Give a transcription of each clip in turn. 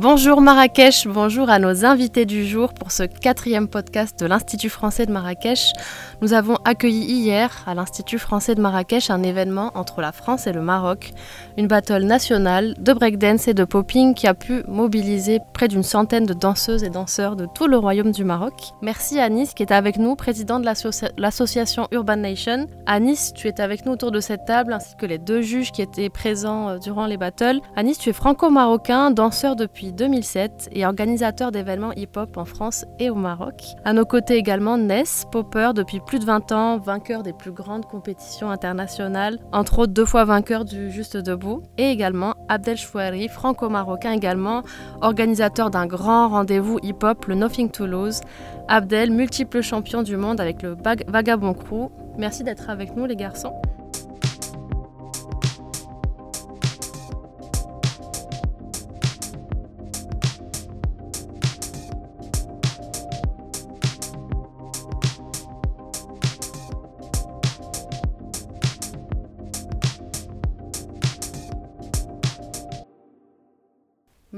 Bonjour Marrakech, bonjour à nos invités du jour pour ce quatrième podcast de l'Institut français de Marrakech. Nous avons accueilli hier à l'Institut français de Marrakech un événement entre la France et le Maroc, une battle nationale de breakdance et de popping qui a pu mobiliser près d'une centaine de danseuses et danseurs de tout le royaume du Maroc. Merci Anis qui est avec nous, président de l'association Urban Nation. Anis, tu es avec nous autour de cette table ainsi que les deux juges qui étaient présents euh, durant les battles. Anis, tu es franco-marocain, danseur depuis 2007 et organisateur d'événements hip-hop en France et au Maroc. À nos côtés également Ness, popper depuis plus de 20 ans, vainqueur des plus grandes compétitions internationales, entre autres deux fois vainqueur du Juste Debout, et également Abdel Chouari, franco-marocain également, organisateur d'un grand rendez-vous hip-hop, le Nothing to Lose. Abdel, multiple champion du monde avec le Vagabond Crew. Merci d'être avec nous les garçons.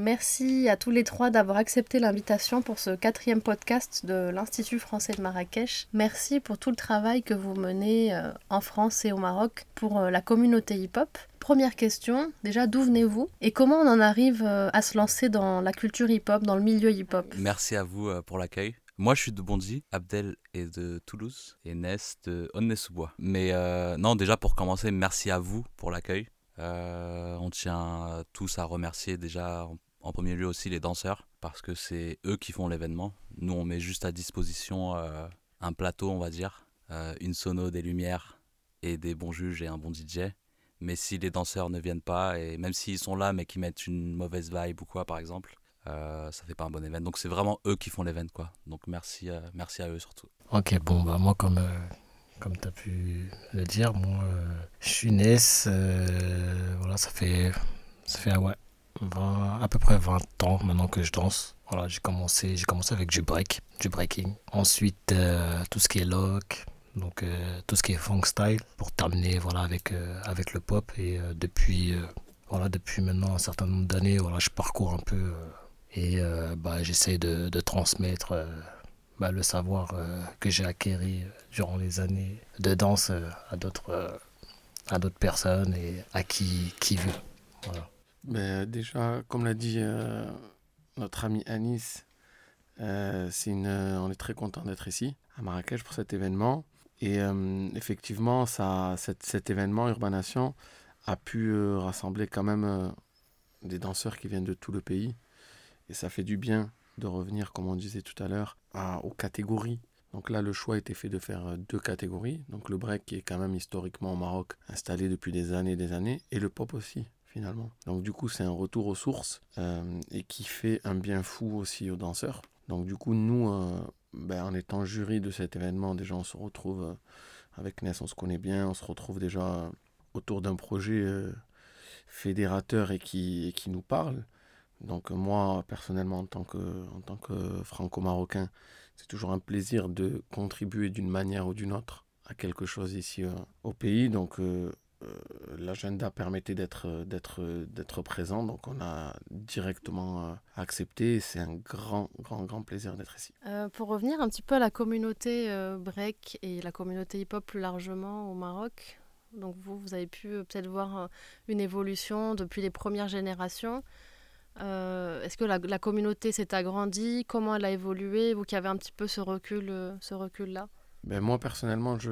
Merci à tous les trois d'avoir accepté l'invitation pour ce quatrième podcast de l'Institut français de Marrakech. Merci pour tout le travail que vous menez euh, en France et au Maroc pour euh, la communauté hip-hop. Première question, déjà d'où venez-vous et comment on en arrive euh, à se lancer dans la culture hip-hop, dans le milieu hip-hop? Merci à vous pour l'accueil. Moi, je suis de Bondy, Abdel est de Toulouse et Ness de Aulnay-sous-Bois. Mais non, déjà pour commencer, merci à vous pour l'accueil. On tient tous à remercier déjà en, premier lieu aussi les danseurs parce que c'est eux qui font l'événement. Nous, on met juste à disposition euh, un plateau, on va dire, euh, une sono, des lumières et des bons juges et un bon DJ. Mais si les danseurs ne viennent pas, et même s'ils sont là mais qui mettent une mauvaise vibe ou quoi, par exemple, ça fait pas un bon événement. Donc c'est vraiment eux qui font l'événement, quoi. Donc merci, merci à eux surtout. Ok, bon, bah moi comme comme tu as pu le dire, moi, euh, je suis euh, voilà, ça fait, ça fait ouais, à peu près 20 ans maintenant que je danse. Voilà, j'ai commencé, j'ai commencé avec du break, du breaking. Ensuite, euh, tout ce qui est lock, donc tout ce qui est funk style, pour terminer voilà, avec, avec le pop. Et depuis, voilà, depuis maintenant un certain nombre d'années, voilà, je parcours un peu et bah, j'essaie de, transmettre bah, le savoir euh, que j'ai acquéri euh, durant les années de danse euh, à d'autres à personnes et à qui, qui veut. Mais déjà, comme l'a dit notre ami Anis, c'est une, on est très content d'être ici à Marrakech pour cet événement. Et effectivement, ça, cet, cet, événement Urbanation a pu rassembler quand même des danseurs qui viennent de tout le pays. Et ça fait du bien de revenir, comme on disait tout à l'heure, aux catégories. Donc là, le choix a été fait de faire euh, deux catégories. Donc le break qui est quand même historiquement au Maroc installé depuis des années et des années, et le pop aussi finalement. Donc du coup, c'est un retour aux sources euh, et qui fait un bien fou aussi aux danseurs. Donc du coup, nous, euh, ben, en étant jury de cet événement, déjà on se retrouve avec Ness, on se connaît bien, on se retrouve déjà autour d'un projet fédérateur et qui, qui nous parle. Donc moi, personnellement, en tant que, en tant que franco-marocain, c'est toujours un plaisir de contribuer d'une manière ou d'une autre à quelque chose ici euh, au pays. Donc euh, euh, l'agenda permettait d'être, d'être, d'être présent. Donc on a directement accepté. C'est un grand, grand, grand plaisir d'être ici. pour revenir un petit peu à la communauté break et la communauté hip-hop plus largement au Maroc, donc vous, vous avez pu peut-être voir une évolution depuis les premières générations. Euh, est-ce que la, communauté s'est agrandie? Comment elle a évolué? Vous qui avez un petit peu ce recul, euh, ce recul-là? Ben Moi, personnellement, je,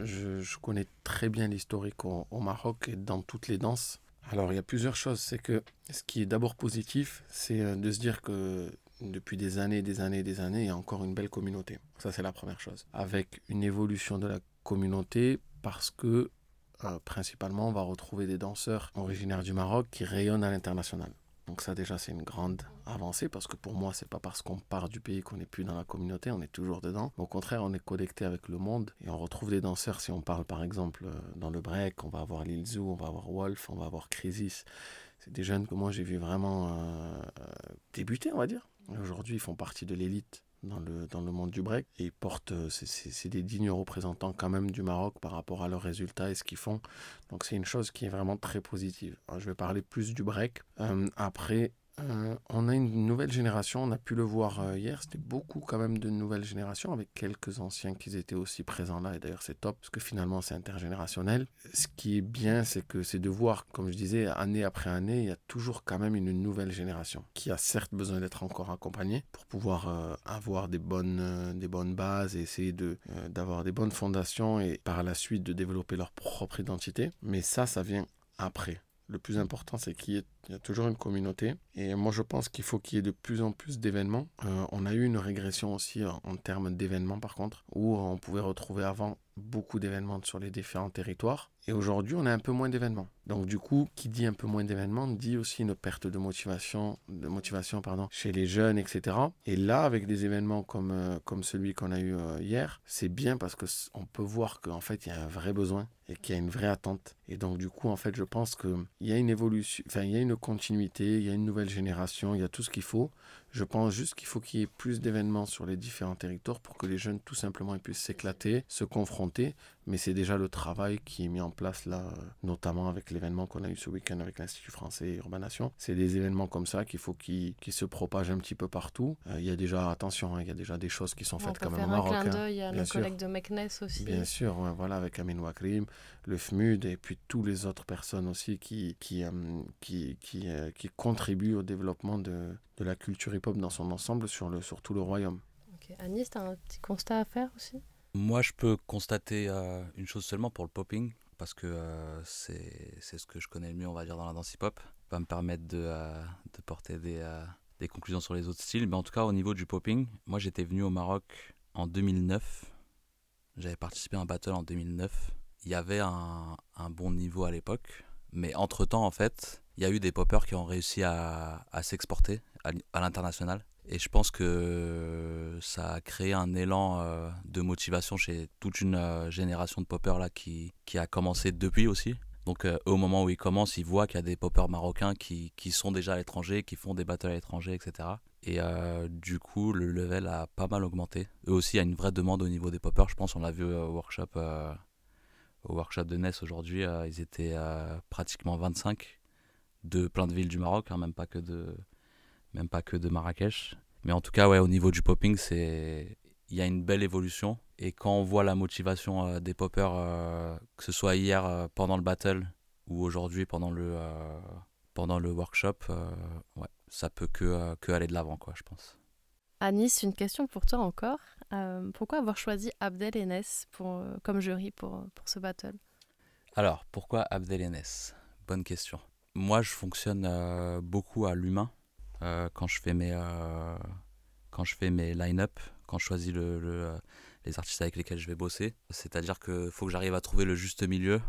je, connais très bien l'historique au, Maroc et dans toutes les danses. Alors, il y a plusieurs choses. C'est que ce qui est d'abord positif, c'est euh, de se dire que depuis des années, des années, des années, il y a encore une belle communauté. Ça, c'est la première chose. Avec une évolution de la communauté parce que, principalement, on va retrouver des danseurs originaires du Maroc qui rayonnent à l'international. Donc ça déjà c'est une grande avancée parce que pour moi c'est pas parce qu'on part du pays qu'on n'est plus dans la communauté, on est toujours dedans. Au contraire on est connecté avec le monde et on retrouve des danseurs. Si on parle par exemple euh, dans le break, on va avoir Lil Zoo, on va avoir Wolf, on va avoir Crisis. C'est des jeunes que moi j'ai vu vraiment euh, débuter on va dire. Aujourd'hui ils font partie de l'élite dans le, dans le monde du break. Et ils portent, euh, c'est des dignes représentants quand même du Maroc par rapport à leurs résultats et ce qu'ils font. Donc c'est une chose qui est vraiment très positive. je vais parler plus du break. Euh, après, euh, on a une nouvelle génération, on a pu le voir euh, hier, c'était beaucoup quand même de nouvelles générations avec quelques anciens qui étaient aussi présents là et d'ailleurs c'est top parce que finalement c'est intergénérationnel. Ce qui est bien c'est que c'est de voir, comme je disais, année après année, il y a toujours quand même une nouvelle génération qui a certes besoin d'être encore accompagnée pour pouvoir euh, avoir des bonnes, des bonnes bases et essayer d'avoir des bonnes fondations et par la suite de développer leur propre identité. Mais ça, ça vient après. Le plus important, c'est qu'il y, ait toujours une communauté. Et moi, je pense qu'il faut qu'il y ait de plus en plus d'événements. Euh, on a eu une régression aussi en termes d'événements, par contre, où on pouvait retrouver avant beaucoup d'événements sur les différents territoires. Et aujourd'hui, on a un peu moins d'événements. Donc du coup, qui dit un peu moins d'événements dit aussi une perte de motivation, de motivation pardon, chez les jeunes, etc. Et là, avec des événements comme, euh, comme celui qu'on a eu euh, hier, c'est bien parce qu'on peut voir qu'en fait, il y a un vrai besoin et qu'il y a une vraie attente. Et donc du coup, en fait, je pense qu'il y a une évolution, enfin, il y a une continuité, il y a une nouvelle génération, il y a tout ce qu'il faut. Je pense juste qu'il faut qu'il y ait plus d'événements sur les différents territoires pour que les jeunes, tout simplement, puissent s'éclater, se confronter. Mais c'est déjà le travail qui est mis en place là, notamment avec l'événement qu'on a eu ce week-end avec l'Institut français Urbanation. C'est des événements comme ça qu'il faut qu'ils se propagent un petit peu partout. Euh, il y a déjà, attention, hein, il y a déjà des choses qui sont faites quand même au Maroc. Un clin d'œil à nos collègues de Meknes aussi. Bien sûr, voilà, avec Amin Wakrim, le FMUD et puis toutes les autres personnes aussi qui, qui, euh, qui, qui, euh, qui, contribuent au développement de, de la culture hip-hop dans son ensemble sur, le, sur tout le royaume. Anis, tu as un petit constat à faire aussi? Moi, je peux constater euh, une chose seulement pour le popping, parce que c'est ce que je connais le mieux, on va dire, dans la danse hip-hop. va me permettre de, de porter des, des conclusions sur les autres styles. Mais en tout cas, au niveau du popping, moi, j'étais venu au Maroc en 2009. J'avais participé à un battle en 2009 il y avait un, bon niveau à l'époque. Mais entre-temps, en fait, il y a eu des poppers qui ont réussi à, s'exporter à, l'international. Et je pense que ça a créé un élan euh, de motivation chez toute une euh, génération de poppers là, qui, a commencé depuis aussi. Donc euh, au moment où ils commencent, ils voient qu'il y a des poppers marocains qui, qui sont déjà à l'étranger, qui font des battles à l'étranger, etc. Et du coup, le level a pas mal augmenté. Eux aussi, il y a une vraie demande au niveau des poppers. Je pense on l'a vu au workshop au workshop de NES aujourd'hui, euh, ils étaient euh, pratiquement 25 de plein de villes du Maroc, hein, même, pas que de, même pas que de Marrakech. Mais en tout cas, ouais, au niveau du popping, il y a une belle évolution. Et quand on voit la motivation euh, des poppers, que ce soit hier pendant le battle ou aujourd'hui pendant le, pendant le workshop, ouais, ça peut que, que aller de l'avant, je pense. Anis, une question pour toi encore. Euh, pourquoi avoir choisi Abdel Enes pour, euh, comme jury pour, pour ce battle? Alors, pourquoi Abdel Enes? Bonne question. Moi, je fonctionne euh, beaucoup à l'humain quand je fais mes, quand mes line-up, quand je choisis le, les artistes avec lesquels je vais bosser. C'est-à-dire qu'il faut que j'arrive à trouver le juste milieu,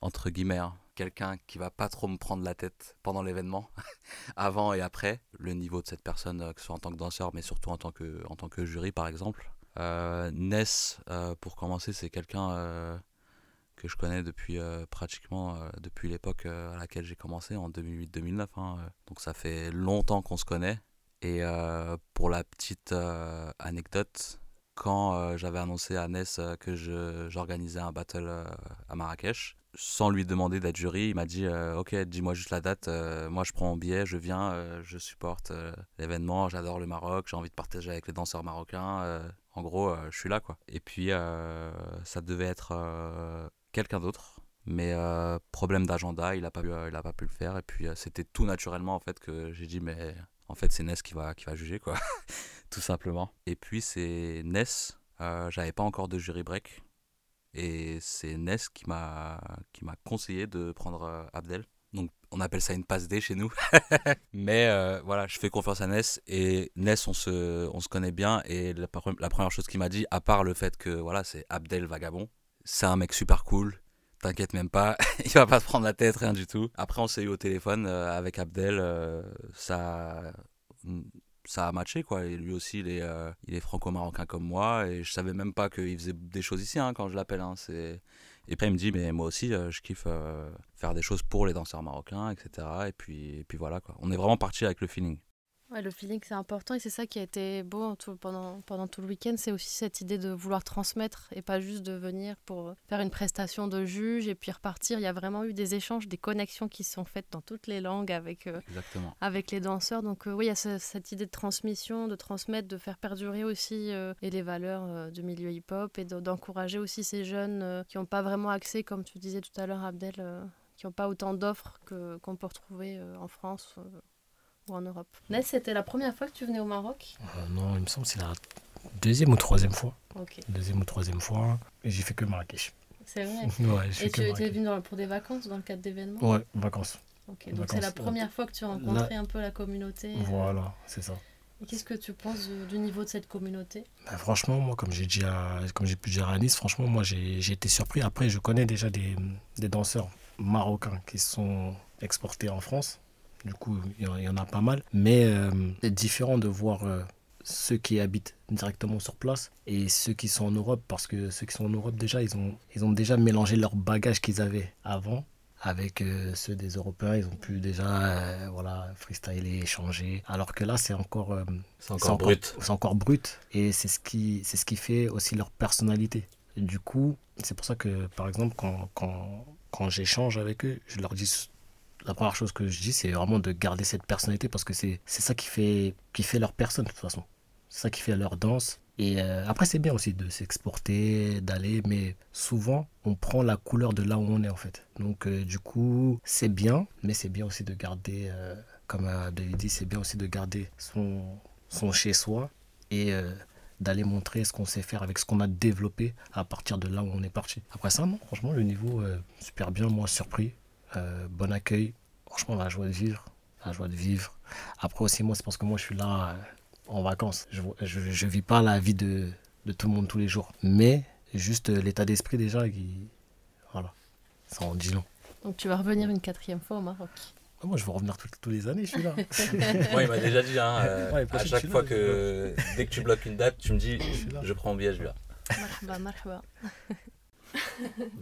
entre guillemets. Hein. Quelqu'un qui va pas trop me prendre la tête pendant l'événement, avant et après. Le niveau de cette personne, que ce soit en tant que danseur, mais surtout en tant que, en tant que jury, par exemple. Euh, Ness, euh, pour commencer, c'est quelqu'un euh, que je connais depuis pratiquement depuis l'époque à laquelle j'ai commencé, en 2008-2009. Hein, donc ça fait longtemps qu'on se connaît. Et pour la petite anecdote, quand j'avais annoncé à Ness que j'organisais un battle à Marrakech, sans lui demander d'être jury, il m'a dit Ok, dis-moi juste la date, moi je prends mon billet, je viens, je supporte l'événement, j'adore le Maroc, j'ai envie de partager avec les danseurs marocains, en gros, euh, je suis là, quoi. Et puis, euh, ça devait être euh, quelqu'un d'autre. Mais problème d'agenda, il n'a pas, pu, pas pu le faire. Et puis, c'était tout naturellement, en fait, que j'ai dit, mais en fait, c'est Ness qui va, qui va juger, quoi. tout simplement. Et puis, c'est Ness. J'avais pas encore de jury break. Et c'est Ness qui m'a conseillé de prendre Abdel. Donc on appelle ça une passe D chez nous. Mais euh, voilà, je fais confiance à Ness et Ness, on se, on se connaît bien. Et la, première chose qu'il m'a dit, à part le fait que voilà, c'est Abdel Vagabond, c'est un mec super cool. T'inquiète même pas, il va pas se prendre la tête, rien du tout. Après, on s'est eu au téléphone euh, avec Abdel, euh, ça, ça a matché quoi. Et lui aussi, il est, il est franco-marocain comme moi. Et je savais même pas qu'il faisait des choses ici hein, quand je l'appelle. Hein. Et puis il me dit, mais moi aussi, euh, je kiffe euh, faire des choses pour les danseurs marocains, etc. Et puis, et puis voilà, quoi. On est vraiment parti avec le feeling. Ouais, le feeling, c'est important et c'est ça qui a été beau tout, pendant, pendant tout le week-end. C'est aussi cette idée de vouloir transmettre et pas juste de venir pour faire une prestation de juge et puis repartir. Il y a vraiment eu des échanges, des connexions qui sont faites dans toutes les langues avec, euh, avec les danseurs. Donc, euh, oui, il y a cette idée de transmission, de transmettre, de faire perdurer aussi euh, et les valeurs du milieu hip-hop et d'encourager aussi ces jeunes qui n'ont pas vraiment accès, comme tu disais tout à l'heure, Abdel, qui n'ont pas autant d'offres qu'on peut retrouver en France ou en Europe. Ness, c'était la première fois que tu venais au Maroc? Euh, Non, il me semble que c'est la deuxième ou troisième fois. Deuxième ou troisième fois. Et j'ai fait que Marrakech. C'est vrai ouais, Et tu étais venu pour des vacances dans le cadre d'événements? Ouais, vacances. Ok, donc c'est la première fois que tu as rencontré un peu la communauté. Euh. Voilà, c'est ça. Et qu'est-ce que tu penses du niveau de cette communauté? Ben, Franchement, moi, comme j'ai comme j'ai pu dire à Nice, franchement, moi, j'ai été surpris. Après, je connais déjà des, des danseurs marocains qui sont exportés en France. Du coup, il y en a pas mal. Mais euh, c'est différent de voir euh, ceux qui habitent directement sur place et ceux qui sont en Europe. Parce que ceux qui sont en Europe, déjà, ils ont, ils ont déjà mélangé leurs bagages qu'ils avaient avant avec euh, ceux des Européens. Ils ont pu déjà voilà, freestyler, échanger. Alors que là, c'est encore, c'est encore, brut. C'est encore brut. Et c'est ce, qui, c'est ce qui fait aussi leur personnalité. du coup, c'est pour ça que, par exemple, quand, quand, quand j'échange avec eux, je leur dis la première chose que je dis, c'est vraiment de garder cette personnalité parce que c'est ça qui fait, qui fait leur personne de toute façon. C'est ça qui fait leur danse. Et euh, après, c'est bien aussi de s'exporter, d'aller, mais souvent, on prend la couleur de là où on est en fait. Donc, euh, du coup, c'est bien, mais c'est bien aussi de garder, euh, comme David dit, c'est bien aussi de garder son, son chez-soi et d'aller montrer ce qu'on sait faire avec ce qu'on a développé à partir de là où on est parti. Après ça, franchement, le niveau, super bien, moi, surpris. Euh, bon accueil. Franchement, la joie de vivre. La joie de vivre. Après aussi, moi, c'est parce que moi, je suis là euh, en vacances. Je ne vis pas la vie de, de, tout le monde tous les jours. Mais juste euh, l'état d'esprit déjà, qui, voilà, ça en dit long. Donc tu vas revenir une quatrième fois au Maroc ah, moi, je vais revenir toutes les années, je suis là. Moi, il m'a déjà dit, hein, à chaque fois que, dès que tu bloques une date, tu me dis, je, prends un billet, je. Marhaba, marhaba.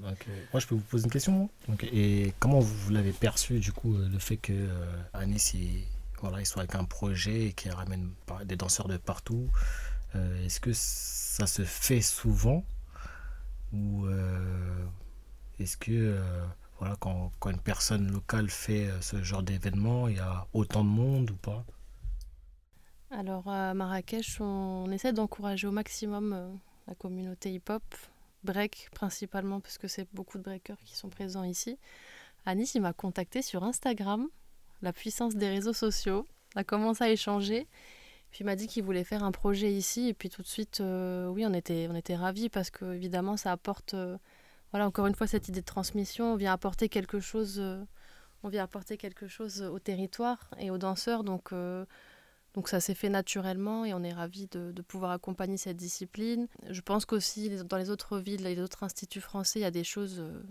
Donc, moi, je peux vous poser une question. Et comment vous, l'avez perçu, du coup, euh, le fait que euh, Anis, il, voilà, il soit avec un projet et qu'il ramène des danseurs de partout euh, Est-ce que ça se fait souvent Ou est-ce que, voilà, quand, quand, une personne locale fait ce genre d'événement, il y a autant de monde ou pas? Alors à Marrakech, on essaie d'encourager au maximum la communauté hip-hop break principalement, parce que c'est beaucoup de breakers qui sont présents ici. Anis, il m'a contacté sur Instagram, la puissance des réseaux sociaux. On a commencé à échanger. Puis il m'a dit qu'il voulait faire un projet ici. Et puis tout de suite, euh, oui, on était, on était ravis parce que évidemment, ça apporte, euh, voilà, encore une fois, cette idée de transmission. On vient apporter quelque chose, euh, on vient apporter quelque chose au territoire et aux danseurs. Donc donc ça s'est fait naturellement et on est ravis de, pouvoir accompagner cette discipline. Je pense qu'aussi dans les autres villes, les autres instituts français, il y a des choses euh,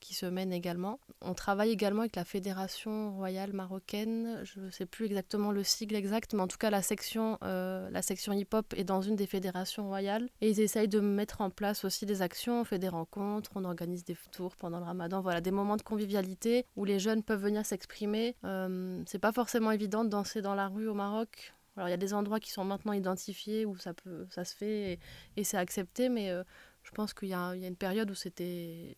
qui se mènent également. On travaille également avec la Fédération royale marocaine. Je ne sais plus exactement le sigle exact, mais en tout cas la section, euh, section hip-hop est dans une des fédérations royales. Et ils essayent de mettre en place aussi des actions. On fait des rencontres, on organise des tours pendant le ramadan. Voilà, des moments de convivialité où les jeunes peuvent venir s'exprimer. Euh, c'est pas forcément évident de danser dans la rue au Maroc. Alors il y a des endroits qui sont maintenant identifiés où ça, peut, ça se fait et, c'est accepté, mais euh, je pense qu'il y, y, a une période où c'était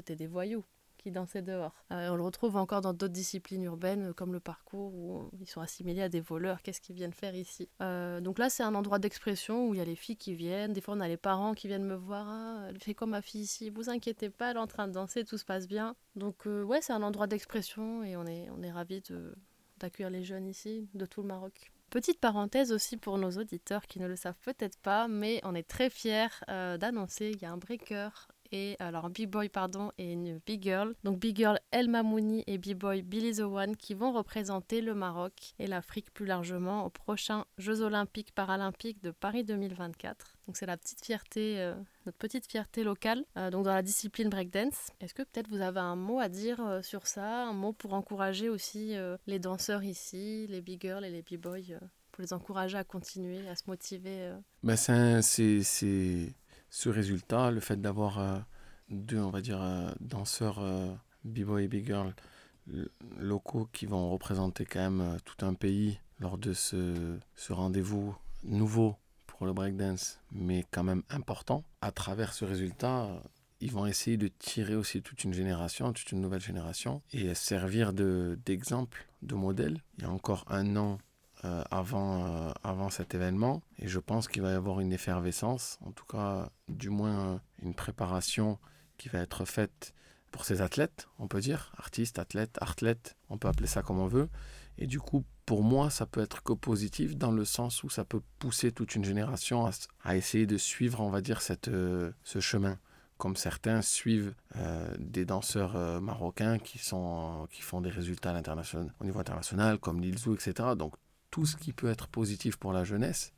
des voyous qui dansaient dehors. Euh, on le retrouve encore dans d'autres disciplines urbaines comme le parcours où ils sont assimilés à des voleurs. Qu'est-ce qu'ils viennent faire ici? Euh, Donc là, c'est un endroit d'expression où il y a les filles qui viennent. Des fois, on a les parents qui viennent me voir. Ah, elle fait comme ma fille ici. Vous inquiétez pas, elle est en train de danser, tout se passe bien. Donc ouais, c'est un endroit d'expression et on est, on est ravis d'accueillir les jeunes ici, de tout le Maroc. Petite parenthèse aussi pour nos auditeurs qui ne le savent peut-être pas, mais on est très fiers euh, d'annoncer qu'il y a un breaker et alors un B-boy pardon et une big girl. Donc big girl El Mamouni et B-boy Billy the One qui vont représenter le Maroc et l'Afrique plus largement aux prochains Jeux olympiques paralympiques de Paris 2024. Donc c'est la petite fierté euh, notre petite fierté locale euh, donc dans la discipline breakdance. Est-ce que peut-être vous avez un mot à dire euh, sur ça, un mot pour encourager aussi les danseurs ici, les big girls et les b-boys pour les encourager à continuer, à se motiver ben c'est ce résultat, le fait d'avoir euh, deux, on va dire, euh, danseurs euh, B-boy et B-girl locaux qui vont représenter quand même tout un pays lors de ce, ce rendez-vous nouveau pour le breakdance, mais quand même important. À travers ce résultat, ils vont essayer de tirer aussi toute une génération, toute une nouvelle génération, et servir d'exemple, de, modèle. Il y a encore un an euh, avant, euh, avant cet événement, et je pense qu'il va y avoir une effervescence, en tout cas, du moins une préparation qui va être faite pour ces athlètes, on peut dire, artistes, athlètes, athlètes, on peut appeler ça comme on veut. Et du coup, pour moi, ça peut être que positif dans le sens où ça peut pousser toute une génération à, essayer de suivre, on va dire, cette, euh, ce chemin comme certains suivent euh, des danseurs euh, marocains qui, sont, qui font des résultats au niveau international, comme Lilzou, etc. Donc tout ce qui peut être positif pour la jeunesse,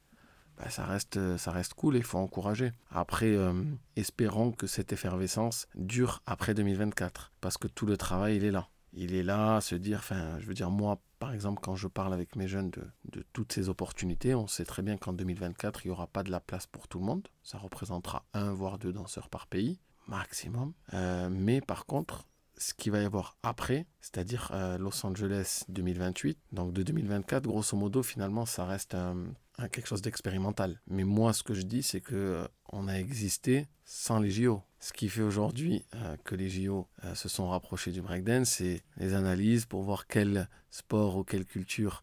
bah, ça, reste, ça reste cool et il faut encourager. Après, euh, espérons que cette effervescence dure après 2024, parce que tout le travail, il est là. Il est là à se dire, enfin, je veux dire, moi, par exemple, quand je parle avec mes jeunes de, toutes ces opportunités, on sait très bien qu'en 2024, il n'y aura pas de la place pour tout le monde. Ça représentera un voire deux danseurs par pays, maximum. Euh, mais par contre, ce qu'il va y avoir après, c'est-à-dire euh, Los Angeles 2028, donc de 2024, grosso modo, finalement, ça reste quelque chose d'expérimental. Mais moi, ce que je dis, c'est que euh, on a existé sans les JO. Ce qui fait aujourd'hui euh, que les JO euh, se sont rapprochés du breakdance, c'est les analyses pour voir quel sport ou quelle culture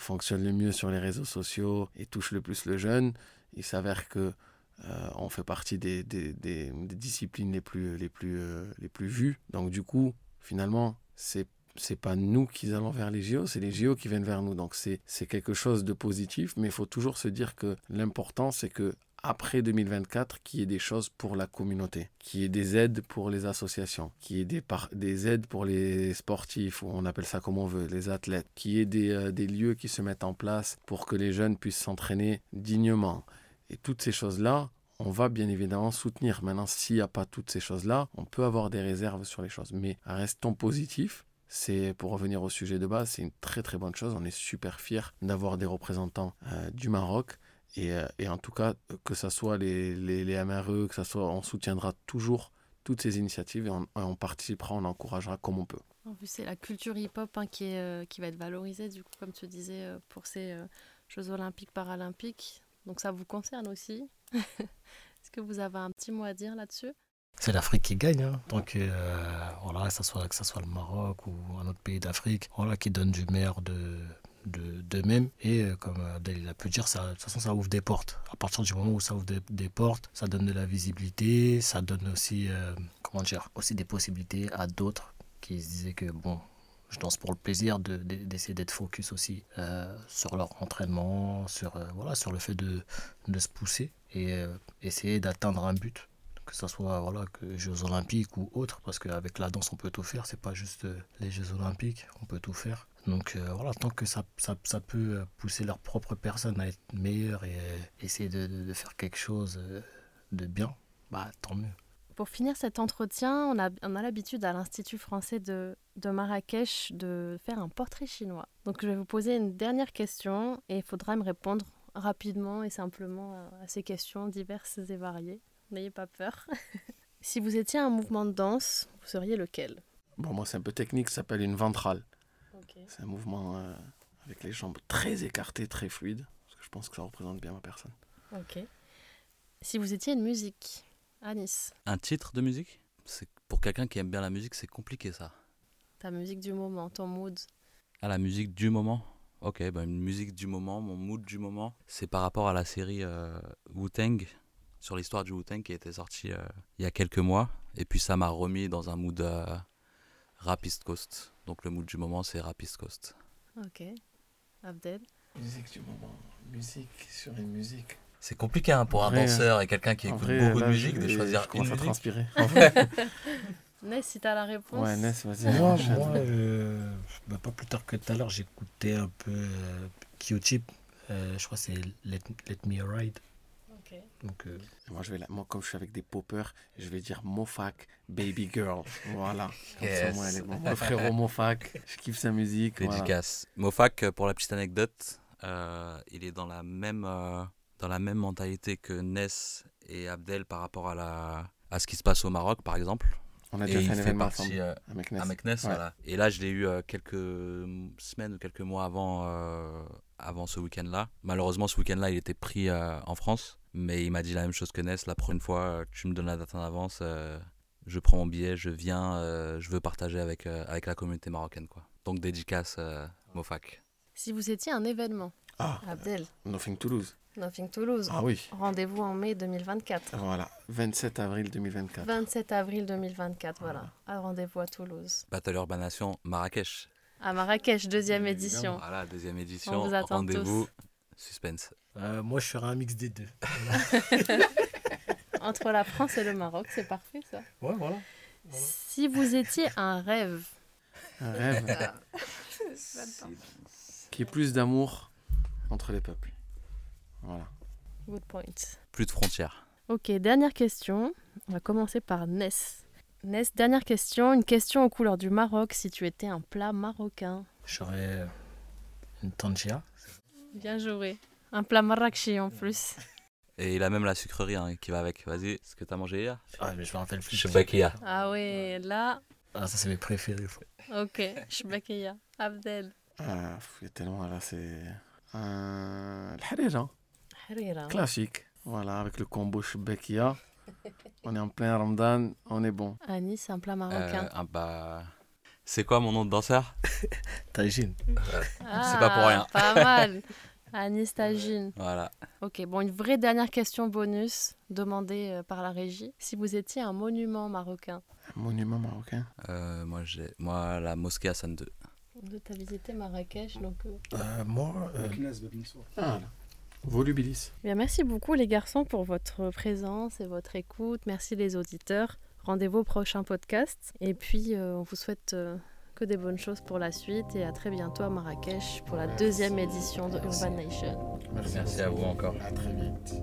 fonctionne le mieux sur les réseaux sociaux et touche le plus le jeune. Il s'avère que on fait partie des, disciplines les plus, les, plus, les plus vues. Donc du coup, finalement, c'est c'est pas nous qui allons vers les JO, c'est les JO qui viennent vers nous. Donc c'est quelque chose de positif, mais il faut toujours se dire que l'important c'est que après 2024, qu'il y ait des choses pour la communauté, qu'il y ait des aides pour les associations, qu'il y ait des, des aides pour les sportifs, ou on appelle ça comme on veut, les athlètes, qu'il y ait des, euh, des lieux qui se mettent en place pour que les jeunes puissent s'entraîner dignement. Et toutes ces choses-là, on va bien évidemment soutenir. Maintenant, s'il n'y a pas toutes ces choses-là, on peut avoir des réserves sur les choses. Mais restons positifs c'est pour revenir au sujet de base, c'est une très très bonne chose. On est super fiers d'avoir des représentants euh, du Maroc. Et, euh, et, en tout cas, que ce soit les, les, les, MRE, que ça soit, on soutiendra toujours toutes ces initiatives et on, participera, on encouragera comme on peut. En plus, c'est la culture hip-hop hein, qui, euh, qui va être valorisée, du coup, comme tu disais, pour ces Jeux olympiques, paralympiques. Donc ça vous concerne aussi. Est-ce que vous avez un petit mot à dire là-dessus? C'est l'Afrique qui gagne. Hein. Donc, euh, voilà, que ce soit, soit le Maroc ou un autre pays d'Afrique, voilà, qui donne du meilleur de d'eux-mêmes. Et euh, comme Adèle a pu dire, ça, de toute façon, ça ouvre des portes. À partir du moment où ça ouvre des, portes, ça donne de la visibilité, ça donne aussi, euh, comment dire, aussi des possibilités à d'autres qui se disaient que, bon, je danse pour le plaisir d'essayer d'être focus aussi sur leur entraînement, sur, voilà, sur le fait de, de se pousser et essayer d'atteindre un but que ce soit voilà, que Jeux Olympiques ou autres, parce qu'avec la danse, on peut tout faire, c'est pas juste euh, les Jeux Olympiques, on peut tout faire. Donc euh, voilà, tant que ça, ça, ça, peut pousser leur propre personne à être meilleure et euh, essayer de, de, faire quelque chose de bien, bah tant mieux. Pour finir cet entretien, on a, on a l'habitude à l'Institut français de, de Marrakech de faire un portrait chinois. Donc je vais vous poser une dernière question et il faudra me répondre rapidement et simplement à ces questions diverses et variées. N'ayez pas peur. si vous étiez un mouvement de danse, vous seriez lequel? Bon, moi, c'est un peu technique, ça s'appelle une ventrale. C'est un mouvement euh, avec les jambes très écartées, très fluide. Parce que je pense que ça représente bien ma personne. Ok. Si vous étiez une musique, Anis Un titre de musique? C'est Pour quelqu'un qui aime bien la musique, c'est compliqué ça. Ta musique du moment, ton mood Ah, la musique du moment? Ok, bah une musique du moment, mon mood du moment, c'est par rapport à la série euh, Wu-Tang sur l'histoire du Wu-Tang qui était sorti euh, il y a quelques mois. Et puis ça m'a remis dans un mood euh, rap East Coast. Donc le mood du moment, c'est rap East Coast. Ok. Abdel? Musique du moment. Musique sur une musique. C'est compliqué hein, pour un danseur et quelqu'un qui écoute beaucoup de musique de choisir je commence à transpirer. Ness, si t'as la réponse. Ouais, Ness, vas-y. Moi, moi euh, bah, pas plus tard que tout à l'heure, j'écoutais un peu euh, Q-Tip. je crois que c'est Let, Let Me Ride. Donc, euh, moi, je vais moi, comme je suis avec des poppers, je vais dire Mofak Baby Girl. Voilà. Yes. mon frérot Mofak, je kiffe sa musique. Dédicace. Mofak, euh, pour la petite anecdote, euh, il est dans la même, dans la même mentalité que Ness et Abdel par rapport à, la, à ce qui se passe au Maroc, par exemple. On a Et déjà fait il un fait partie euh, Meknes, voilà. Et là, je l'ai eu euh, quelques semaines ou quelques mois avant, euh, avant ce week-end-là. Malheureusement, ce week-end-là, il était pris euh, en France. Mais il m'a dit la même chose que Ness. La prochaine fois, tu me donnes la date en avance. euh, je prends mon billet, je viens, euh, je veux partager avec, euh, avec la communauté marocaine. Quoi. Donc, dédicace euh, Mofak. Si vous étiez un événement, Ah, Abdel, Nothing Toulouse. Nothing Toulouse, Ah oui. rendez-vous en mai 2024. Voilà. 27 avril 2024. 27 avril 2024, voilà. Un rendez-vous à Toulouse. Battle Urbanation Marrakech. À Marrakech, deuxième édition. Voilà, deuxième On édition. vous attend Rendez-vous. tous. Suspense. Euh, moi, je ferai un mix des deux. Entre la France et le Maroc, c'est parfait ça. Ouais, voilà. Si vous étiez un rêve, Un rêve qui est plus d'amour entre les peuples. Voilà. good point. Plus de frontières. Ok, dernière question. On va commencer par Ness. Ness, dernière question. Une question aux couleurs du Maroc si tu étais un plat marocain. J'aurai une tangia. Bien joué. Un plat marrakchi en plus. Et il a même la sucrerie hein, qui va avec. Vas-y, ce que t'as mangé hier Ah, mais je me rappelle plus. Chebakia. Ah ouais, là, Ah, ça, c'est mes préférés. ok. Shbakeya. Abdel. Ah, il y a tellement là, c'est un le harira, Harira. classique. Voilà, avec le combo Shbekia. On est en plein Ramadan, on est bon. Anis, un plat marocain. Euh, ah bah... C'est quoi mon nom de danseur? Tagine. Ah, pas pour rien. Pas mal. Anis Tagine. Voilà. Ok, bon, une vraie dernière question bonus demandée euh, par la régie. Si vous étiez un monument marocain, Un monument marocain? Euh, moi, j'ai... moi, la mosquée Hassan II. tu as visité Marrakech, donc... euh, Euh, moi, euh, Ah, là. Volubilis. Bien, merci beaucoup les garçons pour votre présence et votre écoute. Merci les auditeurs. Rendez-vous au prochain podcast. Et puis, euh, on vous souhaite euh, que des bonnes choses pour la suite et à très bientôt à Marrakech pour la deuxième édition de Urban Nation. Merci, Merci à vous encore. À très vite.